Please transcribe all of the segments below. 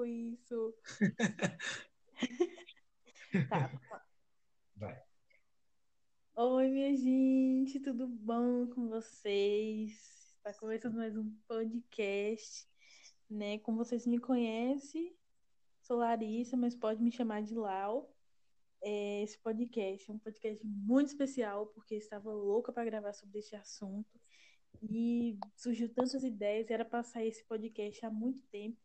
com isso. tá. Vai. Oi, minha gente, tudo bom com vocês? Está começando mais um podcast, né? Como vocês me conhecem, sou Larissa, mas pode me chamar de Lau. É, esse podcast é um podcast muito especial, porque estava louca para gravar sobre esse assunto. E surgiu tantas ideias, era para sair esse podcast há muito tempo,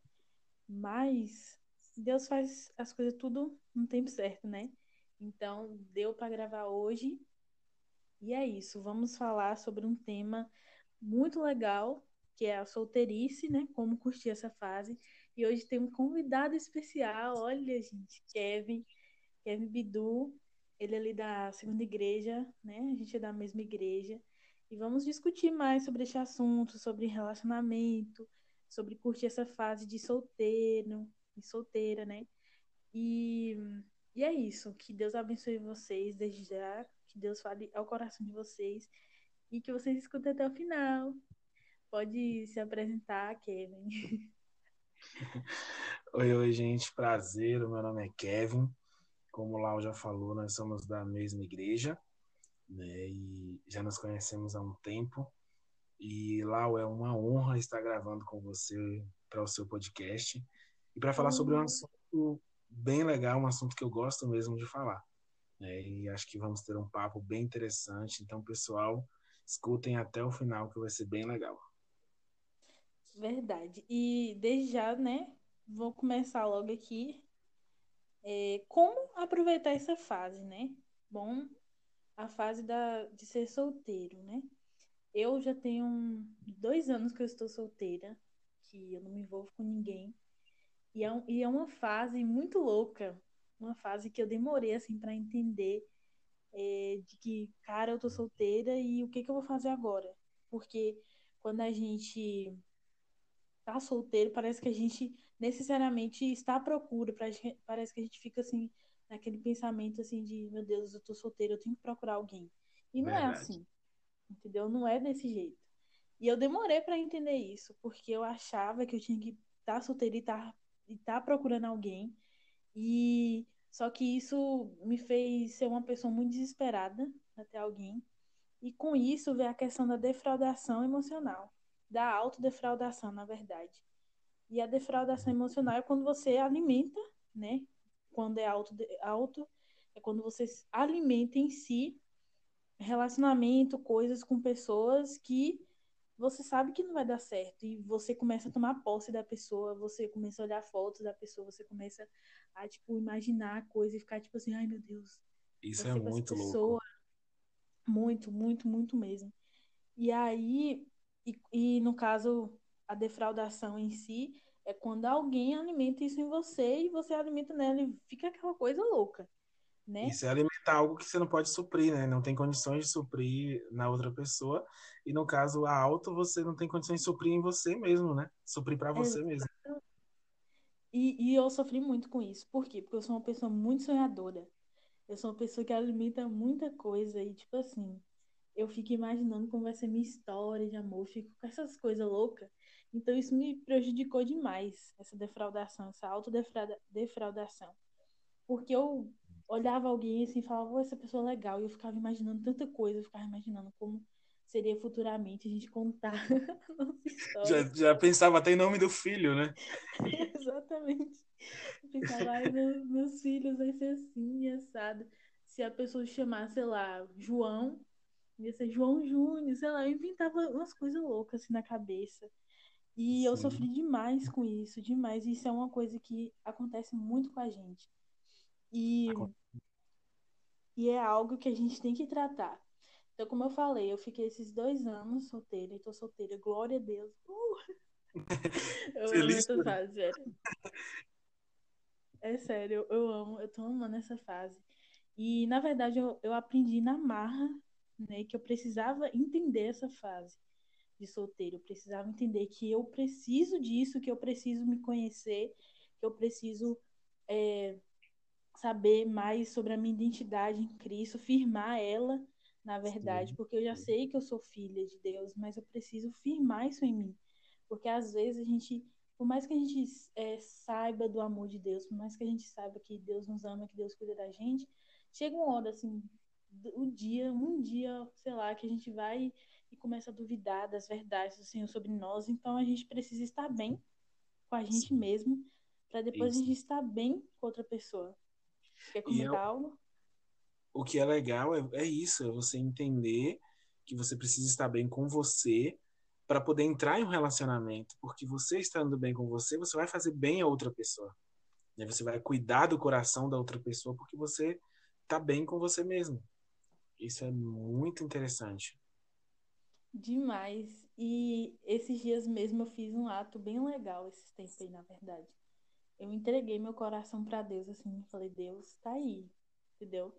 mas Deus faz as coisas tudo no tempo certo, né? Então, deu para gravar hoje. E é isso, vamos falar sobre um tema muito legal, que é a solteirice, né? Como curtir essa fase. E hoje tem um convidado especial, olha, gente, Kevin, Kevin Bidu, ele é ali da segunda igreja, né? A gente é da mesma igreja. E vamos discutir mais sobre esse assunto, sobre relacionamento, sobre curtir essa fase de solteiro e solteira, né? E, e é isso. Que Deus abençoe vocês desde já. Que Deus fale ao coração de vocês. E que vocês escutem até o final. Pode se apresentar, Kevin. Oi, oi, gente. Prazer. O meu nome é Kevin. Como o Lau já falou, nós somos da mesma igreja né? E já nos conhecemos há um tempo. E Lau, é uma honra estar gravando com você para o seu podcast e para falar uhum. sobre um uhum. assunto bem legal, um assunto que eu gosto mesmo de falar. Né? E acho que vamos ter um papo bem interessante. Então, pessoal, escutem até o final que vai ser bem legal. Verdade. E desde já, né? Vou começar logo aqui. É, como aproveitar essa fase, né? Bom, a fase da, de ser solteiro, né? Eu já tenho dois anos que eu estou solteira, que eu não me envolvo com ninguém. E é, um, e é uma fase muito louca, uma fase que eu demorei, assim, para entender é, de que, cara, eu tô solteira e o que, que eu vou fazer agora? Porque quando a gente tá solteiro, parece que a gente necessariamente está à procura, parece que a gente fica assim, naquele pensamento assim de, meu Deus, eu tô solteira, eu tenho que procurar alguém. E não é Verdade. é assim. Entendeu? Não é desse jeito. E eu demorei para entender isso, porque eu achava que eu tinha que estar tá solteira e estar tá, e tá procurando alguém. E só que isso me fez ser uma pessoa muito desesperada até alguém. E com isso veio a questão da defraudação emocional, da autodefraudação, na verdade. E a defraudação emocional é quando você alimenta, né, quando é alto, alto é quando você alimenta em si relacionamento, coisas com pessoas que você sabe que não vai dar certo e você começa a tomar posse da pessoa, você começa a olhar fotos da pessoa, você começa a tipo imaginar coisas e ficar tipo assim, ai meu Deus. Isso é muito louco. Muito, muito, muito mesmo. E aí, e, e no caso a defraudação em si é quando alguém alimenta isso em você e você alimenta nela e fica aquela coisa louca. Né? Isso é alimentar algo que você não pode suprir, né? Não tem condições de suprir na outra pessoa. E no caso, a auto, você não tem condições de suprir em você mesmo, né? Suprir para você mesmo. E, e eu sofri muito com isso. Por quê? Porque eu sou uma pessoa muito sonhadora. Eu sou uma pessoa que alimenta muita coisa. E, tipo assim, eu fico imaginando como vai ser minha história de amor. fico com essas coisas loucas. Então isso me prejudicou demais, essa defraudação, essa autodefraudação. Porque eu olhava alguém assim e falava, essa pessoa é legal, e eu ficava imaginando tanta coisa, eu ficava imaginando como seria futuramente a gente contar já, já pensava até em nome do filho, né? Exatamente. Eu pensava, ai, meus, meus filhos vai ser assim, assado. Se a pessoa chamar, sei lá, João, ia ser João Júnior, sei lá, eu inventava umas coisas loucas assim na cabeça. E Sim. eu sofri demais com isso, demais. Isso é uma coisa que acontece muito com a gente. E, e é algo que a gente tem que tratar. Então, como eu falei, eu fiquei esses dois anos solteira, e tô solteira, glória a Deus. Uh! Eu Feliz amo essa fase, sério. É sério, eu, eu amo, eu tô amando essa fase. E, na verdade, eu, eu aprendi na marra, né, que eu precisava entender essa fase de solteiro. Eu precisava entender que eu preciso disso, que eu preciso me conhecer, que eu preciso é, saber mais sobre a minha identidade em Cristo, firmar ela, na verdade, Sim. porque eu já sei que eu sou filha de Deus, mas eu preciso firmar isso em mim. Porque às vezes a gente por mais que a gente é, saiba do amor de Deus, por mais que a gente saiba que Deus nos ama, que Deus cuida da gente, chega uma hora, assim, um dia, um dia, sei lá, que a gente vai e começa a duvidar das verdades do Senhor sobre nós. Então a gente precisa estar bem com a gente Sim. mesmo, para depois Isso. a gente estar bem com outra pessoa. Quer comentar eu, algo? O que é legal é, é isso, é você entender que você precisa estar bem com você para poder entrar em um relacionamento, porque você estando bem com você, você vai fazer bem a outra pessoa. Né? Você vai cuidar do coração da outra pessoa porque você está bem com você mesmo. Isso é muito interessante. Demais. E esses dias mesmo eu fiz um ato bem legal, esses tempos aí, na verdade. Eu entreguei meu coração para Deus, assim, falei, Deus, tá aí, entendeu?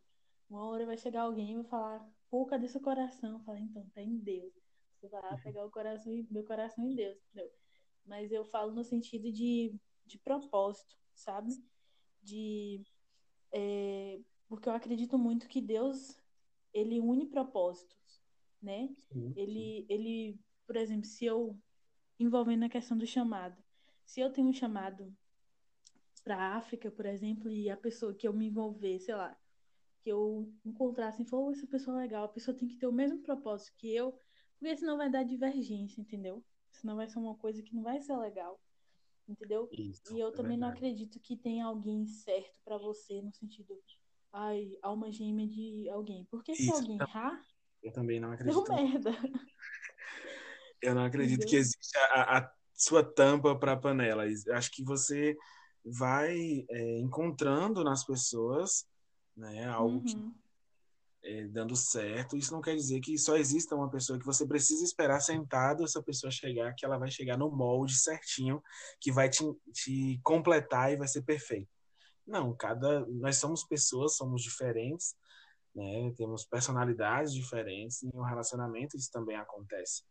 Uma hora vai chegar alguém e vai falar, pô, cadê seu coração? Eu falei, então, tá em Deus. Você vai lá pegar o coração, meu coração em Deus, entendeu? Mas eu falo no sentido de, de propósito, sabe? De. É, porque eu acredito muito que Deus, ele une propósitos, né? Sim, sim. Ele, ele, por exemplo, se eu. Envolvendo a questão do chamado. Se eu tenho um chamado para a África, por exemplo, e a pessoa que eu me envolver, sei lá, que eu encontrasse e falou, essa pessoa é legal, a pessoa tem que ter o mesmo propósito que eu, porque senão vai dar divergência, entendeu? Senão vai ser uma coisa que não vai ser legal. Entendeu? Isso, e eu é também verdade. não acredito que tenha alguém certo para você no sentido, ai, alma gêmea de alguém. Porque se Isso, alguém errar, eu também não acredito. Deu merda. Eu não acredito entendeu? que existe a, a sua tampa para panela. Acho que você vai é, encontrando nas pessoas né? Algo uhum. que é, dando certo. Isso não quer dizer que só exista uma pessoa que você precisa esperar sentado essa pessoa chegar, que ela vai chegar no molde certinho, que vai te, te completar e vai ser perfeito. Não, cada nós somos pessoas, somos diferentes, né? Temos personalidades diferentes e no relacionamento isso também acontece.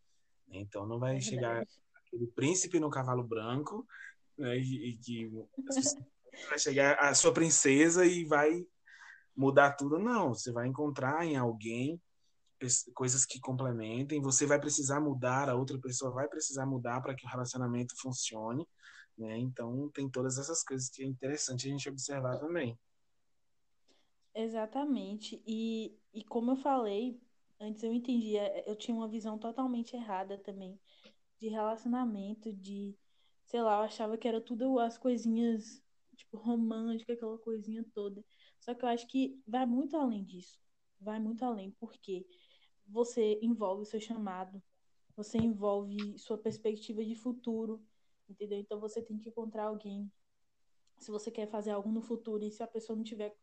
Então não vai é chegar aquele príncipe no cavalo branco, né? E, que vai chegar a sua princesa e vai mudar tudo, não. Você vai encontrar em alguém coisas que complementem, você vai precisar mudar, a outra pessoa vai precisar mudar para que o relacionamento funcione, né? Então tem todas essas coisas que é interessante a gente observar também. Exatamente. E, e como eu falei, antes eu entendia, eu tinha uma visão totalmente errada também de relacionamento, de, sei lá, eu achava que era tudo as coisinhas, tipo, romântica, aquela coisinha toda. Só que eu acho que vai muito além disso. Vai muito além, porque você envolve o seu chamado, você envolve sua perspectiva de futuro, entendeu? Então você tem que encontrar alguém. Se você quer fazer algo no futuro e se a pessoa não tiver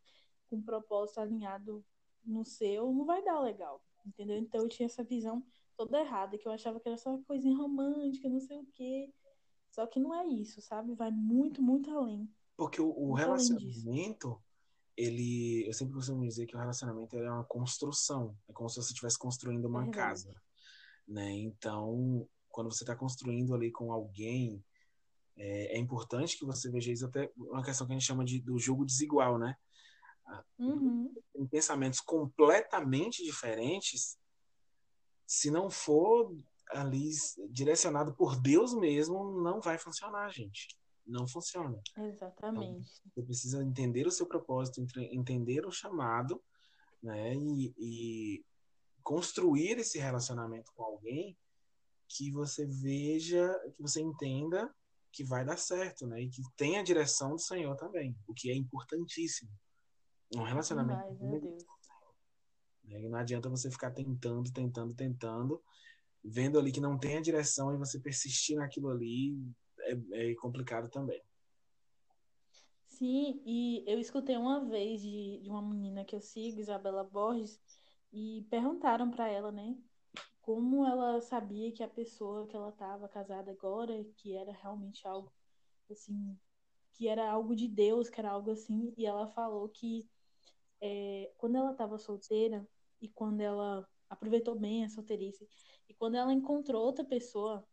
com um propósito alinhado no seu, não vai dar legal, entendeu? Então eu tinha essa visão toda errada, que eu achava que era só coisinha romântica, não sei o quê. Só que não é isso, sabe? Vai muito, muito além. Porque o, o relacionamento, ele, eu sempre costumo dizer que o relacionamento é uma construção, é como se você estivesse construindo uma casa, né? Então, quando você está construindo ali com alguém, é, é, importante que você veja isso até uma questão que a gente chama de do jogo desigual, né? Uhum. Em pensamentos completamente diferentes, se não for ali direcionado por Deus mesmo, não vai funcionar, gente não funciona. Exatamente. Então, você precisa entender o seu propósito, entender o chamado, né? E, e, construir esse relacionamento com alguém que você veja, que você entenda que vai dar certo, né? E que tenha a direção do Senhor também, o que é importantíssimo. Um relacionamento. Demais, meu Deus. Né? E não adianta você ficar tentando, tentando, tentando, vendo ali que não tem a direção e você persistir naquilo ali, é, é complicado também. Sim, e eu escutei uma vez de, de uma menina que eu sigo, Isabela Borges, e perguntaram para ela, né, como ela sabia que a pessoa que ela estava casada agora, que era realmente algo assim, que era algo de Deus, que era algo assim, e ela falou que é, quando ela estava solteira e quando ela aproveitou bem a solteirice e quando ela encontrou outra pessoa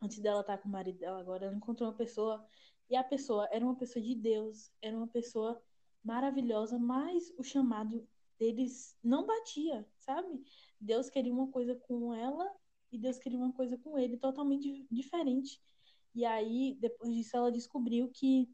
antes dela estar com o marido dela agora, ela encontrou uma pessoa e a pessoa era uma pessoa de Deus, era uma pessoa maravilhosa, mas o chamado deles não batia, sabe? Deus queria uma coisa com ela e Deus queria uma coisa com ele totalmente diferente. E aí, depois disso, ela descobriu que,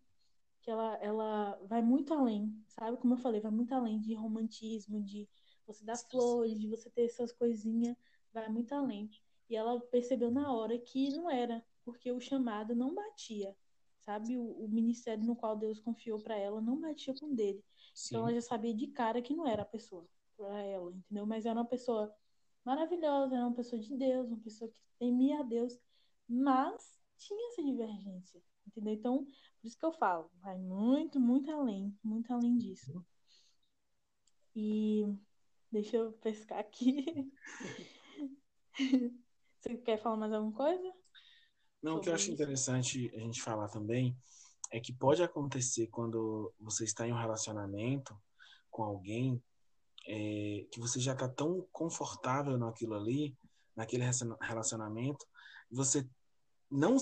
que ela, ela vai muito além, sabe? Como eu falei, vai muito além de romantismo, de você dar flores, de você ter essas coisinhas, vai muito além. E ela percebeu na hora que não era, porque o chamado não batia, sabe? O, o ministério no qual Deus confiou para ela não batia com dele. Sim. Então ela já sabia de cara que não era a pessoa para ela, entendeu? Mas era uma pessoa maravilhosa, era uma pessoa de Deus, uma pessoa que temia a Deus, mas tinha essa divergência, entendeu? Então, por isso que eu falo, vai muito, muito além, muito além disso. E deixa eu pescar aqui. Você quer falar mais alguma coisa? Não, o que eu acho interessante a gente falar também é que pode acontecer quando você está em um relacionamento com alguém é, que você já está tão confortável naquilo ali, naquele relacionamento, você não,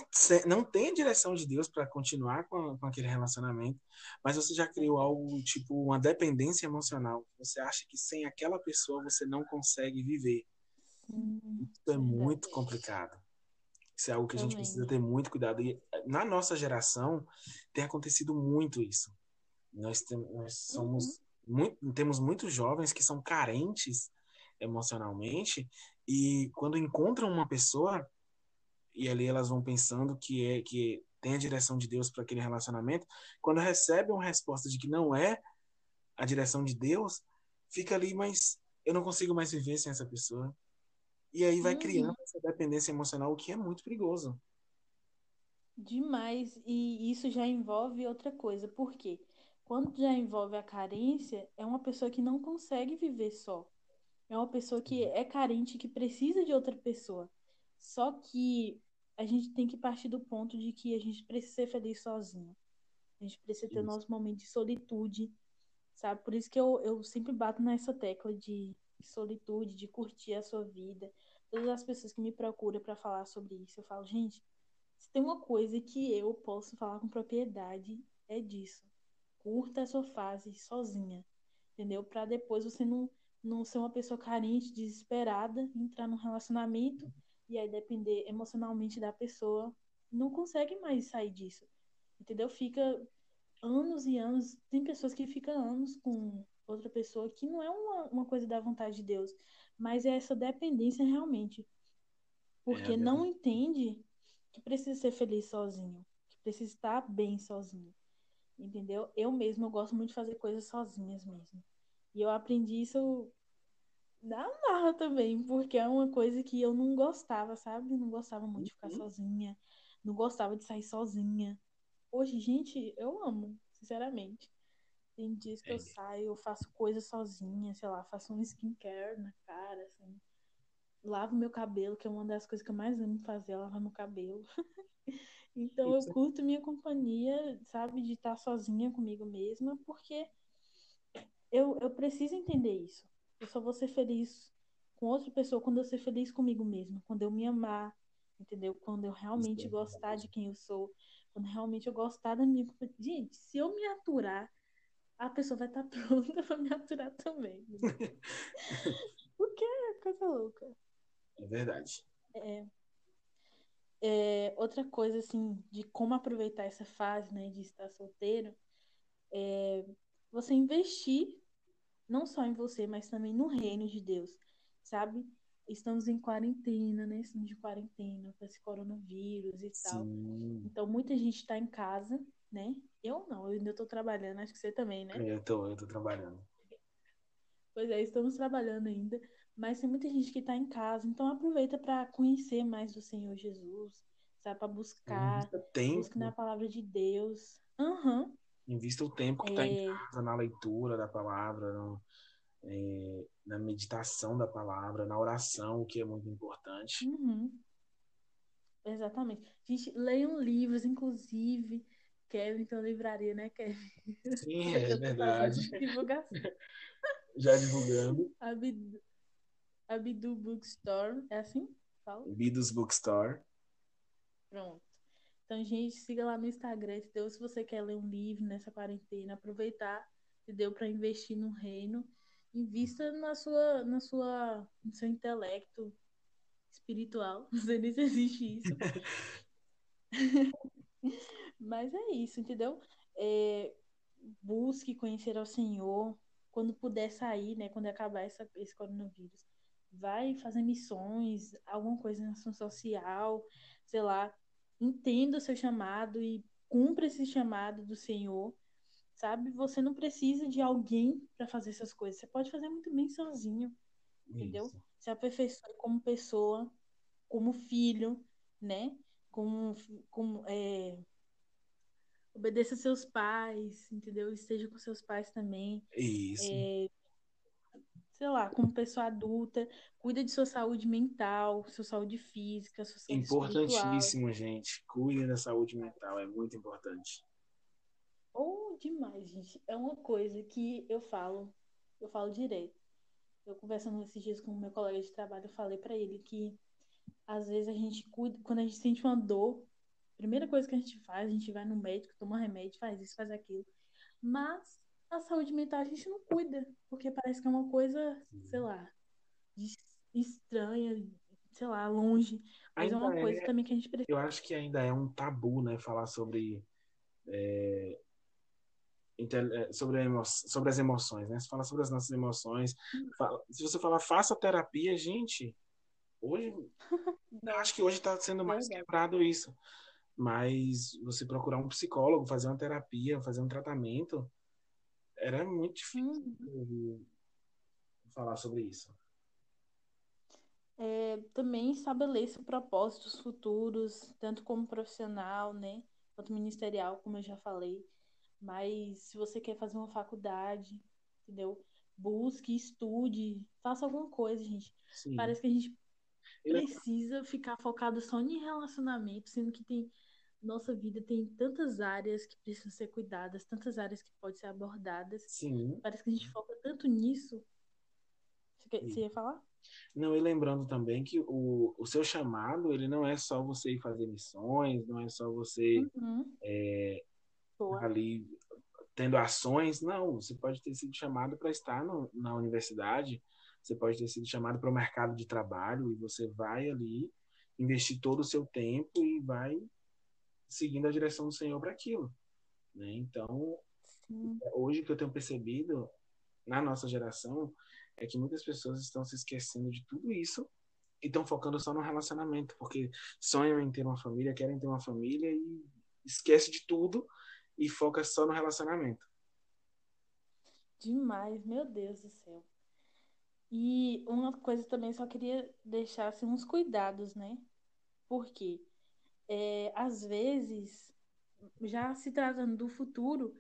não tem a direção de Deus para continuar com, com aquele relacionamento, mas você já criou algo tipo uma dependência emocional. Você acha que sem aquela pessoa você não consegue viver. Hum, Isso é muito complicado. Isso é algo que a gente precisa ter muito cuidado. E na nossa geração tem acontecido muito isso. Nós, tem, nós somos uhum. muito, temos muitos jovens que são carentes emocionalmente e quando encontram uma pessoa e ali elas vão pensando que é que tem a direção de Deus para aquele relacionamento, quando recebem uma resposta de que não é a direção de Deus, fica ali, mas eu não consigo mais viver sem essa pessoa. E aí vai uhum. criando essa dependência emocional, o que é muito perigoso. Demais. E isso já envolve outra coisa. Por quê? Quando já envolve a carência, é uma pessoa que não consegue viver só. É uma pessoa que é carente, que precisa de outra pessoa. Só que a gente tem que partir do ponto de que a gente precisa ser feliz sozinho. A gente precisa ter o nosso momento de solitude, sabe? Por isso que eu, eu sempre bato nessa tecla de solitude, de curtir a sua vida. Todas as pessoas que me procuram para falar sobre isso, eu falo, gente, se tem uma coisa que eu posso falar com propriedade, é disso. Curta a sua fase sozinha, entendeu? Para depois você não, não ser uma pessoa carente, desesperada, entrar num relacionamento e aí depender emocionalmente da pessoa. Não consegue mais sair disso, entendeu? Fica anos e anos. Tem pessoas que ficam anos com outra pessoa, que não é uma, uma coisa da vontade de Deus, mas é essa dependência realmente. Porque é, não entende que precisa ser feliz sozinho, que precisa estar bem sozinho. Entendeu? Eu mesmo eu gosto muito de fazer coisas sozinhas mesmo. E eu aprendi isso na marra também, porque é uma coisa que eu não gostava, sabe? Não gostava muito de ficar uhum. sozinha, não gostava de sair sozinha. Hoje, gente, eu amo, sinceramente. Tem dias que é. eu saio, eu faço coisas sozinha, sei lá, faço um skincare na cara, assim. Lavo meu cabelo, que é uma das coisas que eu mais amo fazer, é lavar meu cabelo. então Isso. eu curto minha companhia, sabe, de estar sozinha comigo mesma, porque eu, eu preciso entender isso. Eu só vou ser feliz com outra pessoa quando eu ser feliz comigo mesma, quando eu me amar, entendeu? Quando eu realmente é gostar de quem eu sou, quando realmente eu gostar da minha. Gente, se eu me aturar a pessoa vai estar tá pronta para me aturar também. Porque é coisa louca. É verdade. É, é, outra coisa, assim, de como aproveitar essa fase, né, de estar solteiro, é você investir não só em você, mas também no reino de Deus, sabe? Estamos em quarentena, né? Estamos de quarentena com esse coronavírus e Sim. tal. Então, muita gente está em casa, né? Eu não, eu ainda estou trabalhando, acho que você também, né? Eu tô, eu tô trabalhando. Pois é, estamos trabalhando ainda, mas tem muita gente que está em casa, então aproveita para conhecer mais do Senhor Jesus, sabe? Para buscar, busque na palavra de Deus. Uhum. Invista o tempo que está é... em casa, na leitura da palavra, no, é, na meditação da palavra, na oração, o que é muito importante. Uhum. Exatamente. Gente, leiam livros, inclusive Kevin tem uma livraria, né, Kevin? Sim, é verdade. Divulgação. Já divulgando. Abdu, Abdu Bookstore, é assim? Fala? Bidus Bookstore. Pronto. Então, gente, siga lá no Instagram, entendeu? Se você quer ler um livro nessa quarentena, aproveitar, entendeu? Para investir no reino. Invista na sua, na sua, no seu intelecto espiritual. Não sei nem se existe isso. Mas é isso, entendeu? É, busque conhecer ao Senhor quando puder sair, né? Quando acabar essa, esse coronavírus. Vai fazer missões, alguma coisa na ação social, sei lá. Entenda o seu chamado e cumpra esse chamado do Senhor, sabe? Você não precisa de alguém para fazer essas coisas. Você pode fazer muito bem sozinho, entendeu? Isso. Se aperfeiçoe como pessoa, como filho, né? Como, como é, obedeça seus pais, entendeu? Esteja com seus pais também. Isso. É, sei lá, como pessoa adulta, cuida de sua saúde mental, sua saúde física, sua saúde Importantíssimo, gente. Cuide da saúde mental, é muito importante. Ou oh, demais, gente. É uma coisa que eu falo, eu falo direto. Eu conversando esses dias com o meu colega de trabalho, eu falei para ele que às vezes a gente cuida, quando a gente sente uma dor, primeira coisa que a gente faz, a gente vai no médico, toma remédio, faz isso, faz aquilo. Mas a saúde mental a gente não cuida, porque parece que é uma coisa, sei lá, estranha, sei lá, longe. Mas é ainda é uma coisa é, também que a gente precisa. Eu acho que ainda é um tabu, né, falar sobre. É, é sobre, emo, sobre as emoções, né? Você fala sobre as nossas emoções. Hum. Fala, se você falar, faça terapia, gente. Hoje, eu acho que hoje está sendo mais quebrado isso. Mas você procurar um psicólogo, fazer uma terapia, fazer um tratamento, era muito difícil uhum. falar sobre isso. É, também estabeleça propósitos futuros, tanto como profissional, né, quanto ministerial, como eu já falei. Mas se você quer fazer uma faculdade, entendeu? Busque, estude, faça alguma coisa, gente. Sim. Parece que a gente precisa ficar focado só em relacionamento, sendo que tem nossa vida tem tantas áreas que precisam ser cuidadas, tantas áreas que podem ser abordadas. Sim. Parece que a gente foca tanto nisso. Você, quer, você ia falar? Não, e lembrando também que o, o seu chamado, ele não é só você ir fazer missões, não é só você uhum. é, ali tendo ações, não. Você pode ter sido chamado para estar no, na universidade, você pode ter sido chamado para o mercado de trabalho e você vai ali investir todo o seu tempo e vai seguindo a direção do Senhor para aquilo. Né? Então, Sim. hoje que eu tenho percebido na nossa geração é que muitas pessoas estão se esquecendo de tudo isso e estão focando só no relacionamento, porque sonham em ter uma família, querem ter uma família e esquece de tudo e foca só no relacionamento. Demais, meu Deus do céu. E uma coisa também só queria deixar assim, uns cuidados, né? Por quê? É, às vezes, já se tratando do futuro,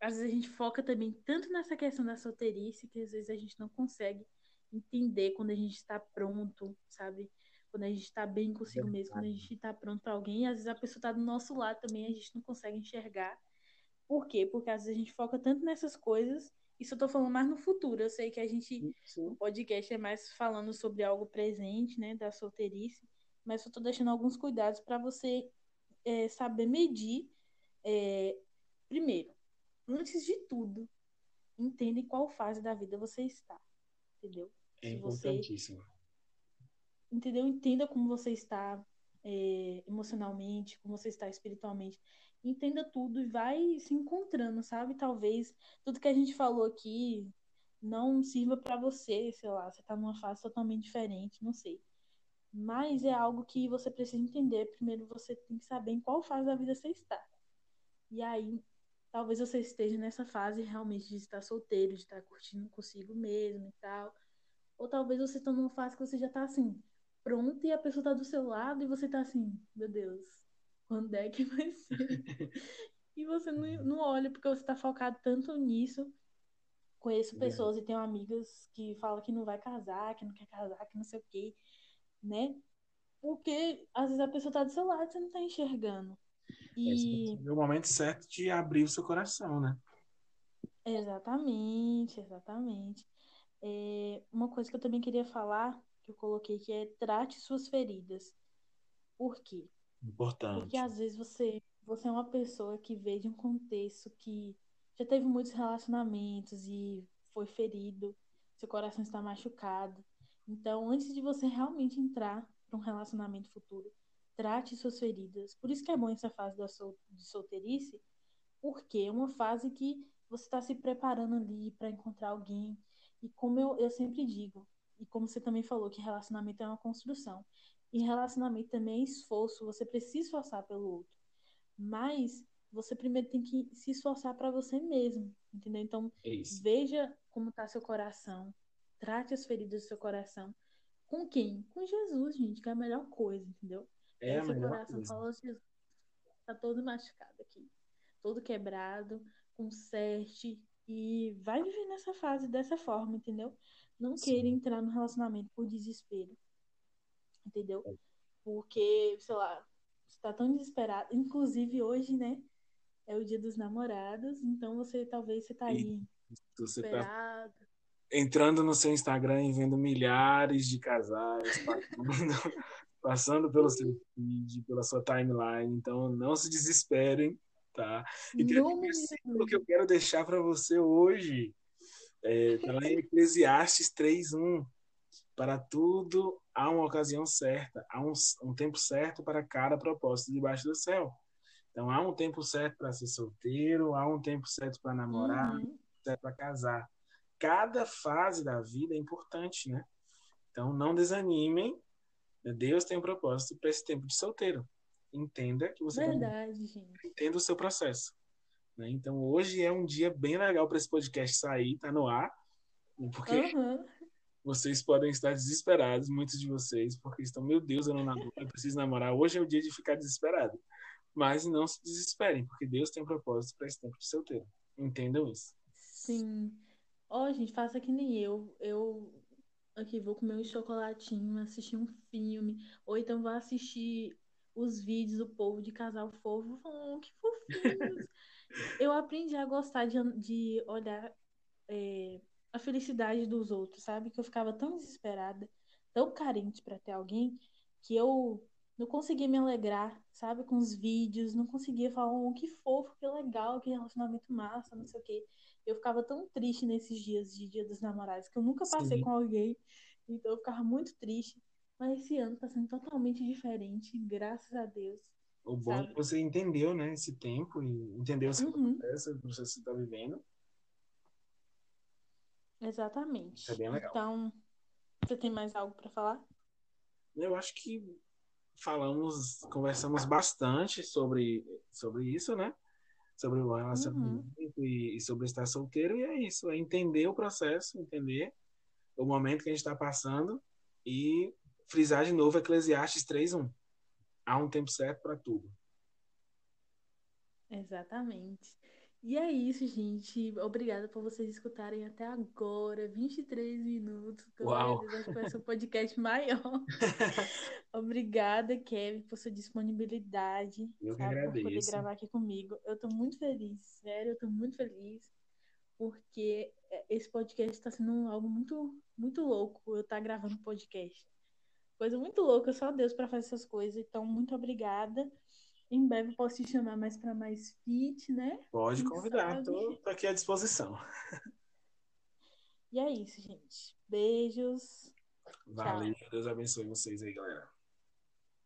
às vezes a gente foca também tanto nessa questão da solteirice que às vezes a gente não consegue entender quando a gente está pronto, sabe? Quando a gente está bem consigo mesmo, quando a gente está pronto para alguém, às vezes a pessoa está do nosso lado também, a gente não consegue enxergar. Por quê? Porque às vezes a gente foca tanto nessas coisas, isso eu tô falando mais no futuro. Eu sei que a gente, Sim. o podcast é mais falando sobre algo presente, né, da solteirice, mas eu estou deixando alguns cuidados para você é, saber medir. É, primeiro, antes de tudo, entenda em qual fase da vida você está. Entendeu? É importantíssimo. Você, entendeu? Entenda como você está é, emocionalmente, como você está espiritualmente. Entenda tudo e vai se encontrando, sabe? Talvez tudo que a gente falou aqui não sirva para você, sei lá, você está numa fase totalmente diferente, não sei. Mas é algo que você precisa entender. Primeiro você tem que saber em qual fase da vida você está. E aí, talvez você esteja nessa fase realmente de estar solteiro, de estar curtindo consigo mesmo e tal. Ou talvez você está numa fase que você já está assim, pronto e a pessoa está do seu lado e você está assim, meu Deus, quando é que vai ser? e você não, não olha porque você está focado tanto nisso. Conheço pessoas e tenho amigas que falam que não vai casar, que não quer casar, que não sei o quê né? Porque às vezes a pessoa tá do seu lado e você não tá enxergando. E... É o momento certo de abrir o seu coração, né? Exatamente, exatamente. É, uma coisa que eu também queria falar, que eu coloquei que é trate suas feridas. Por quê? Importante. Porque às vezes você, você é uma pessoa que veio de um contexto que já teve muitos relacionamentos e foi ferido, seu coração está machucado. Então, antes de você realmente entrar para um relacionamento futuro, trate suas feridas. Por isso que é bom essa fase da sol, de solteirice, porque é uma fase que você está se preparando ali para encontrar alguém. E como eu, eu sempre digo, e como você também falou, que relacionamento é uma construção. E relacionamento também é esforço, você precisa esforçar pelo outro. Mas você primeiro tem que se esforçar para você mesmo, entendeu? Então, É veja como está seu coração, trate as feridas do seu coração. Com quem? Com Jesus, gente, que é a melhor coisa, entendeu? É melhor coração coisa. falou, Jesus, tá todo machucado aqui, todo quebrado, conserte e vai viver nessa fase dessa forma, entendeu? Não Sim. queira entrar no relacionamento por desespero, entendeu? É. Porque, sei lá, você tá tão desesperado. Inclusive hoje, né? É o dia dos namorados, então você talvez você tá aí Você tá desesperado. Entrando no seu Instagram e vendo milhares de casais passando, passando pelo seu feed, pela sua timeline. Então, não se desesperem, tá? E tem um versículo que eu quero deixar para você hoje. É, tá lá em Eclesiastes 3.1. Para tudo há uma ocasião certa, há um, um tempo certo para cada propósito debaixo do céu. Então, há um tempo certo para ser solteiro, há um tempo certo para namorar, Uhum. certo para casar. Cada fase da vida é importante, né? Então, não desanimem. Deus tem um propósito para esse tempo de solteiro. Entenda que você vai Verdade, gente. entenda o seu processo. né? Então, hoje é um dia bem legal para esse podcast sair, tá no ar, porque Aham. vocês podem estar desesperados, muitos de vocês, porque estão, meu Deus, eu não namoro, eu preciso namorar. Hoje é o dia de ficar desesperado. Mas não se desesperem, porque Deus tem um propósito para esse tempo de solteiro. Entendam isso. Sim. Ó, gente, faça que nem eu. Eu aqui vou comer um chocolatinho, assistir um filme, ou então vou assistir os vídeos do povo de casal fofo. Oh, que fofinhos. Eu aprendi a gostar de, de olhar é, a felicidade dos outros, sabe? Que eu ficava tão desesperada, tão carente pra ter alguém, que eu não conseguia me alegrar, sabe? Com os vídeos, não conseguia falar, oh, que fofo, que legal, que relacionamento massa, não sei o quê. Eu ficava tão triste nesses dias de Dia dos Namorados, que eu nunca passei Sim. com alguém, então eu ficava muito triste. Mas esse ano tá sendo totalmente diferente, graças a Deus. O bom é Sabe? que você entendeu, né, esse tempo e entendeu o seu Uhum, processo, o processo que você está vivendo. exatamente. Isso é bem legal. Então, você tem mais algo pra falar? Eu acho que falamos, conversamos bastante sobre, sobre isso, né? Sobre o relacionamento e, e sobre estar solteiro, e é isso, é entender o processo, entender o momento que a gente está passando e frisar de novo Eclesiastes 3.1. Há um tempo certo para tudo. Exatamente. E é isso, gente. Obrigada por vocês escutarem até agora. 23 minutos. Uau! Acho que vai ser um podcast maior. Obrigada, Kevin, por sua disponibilidade, Eu que sabe, por poder agradeço. gravar aqui comigo. Eu tô muito feliz, sério, eu tô muito feliz, porque é, esse podcast tá sendo algo muito, muito louco. Eu tá gravando podcast. Coisa muito louca, só Deus pra fazer essas coisas. Então, muito obrigada. Em breve posso te chamar mais pra mais fit, né? Pode convidar, tô, tô aqui à disposição. E é isso, gente. Beijos. Valeu, Deus abençoe vocês aí, galera.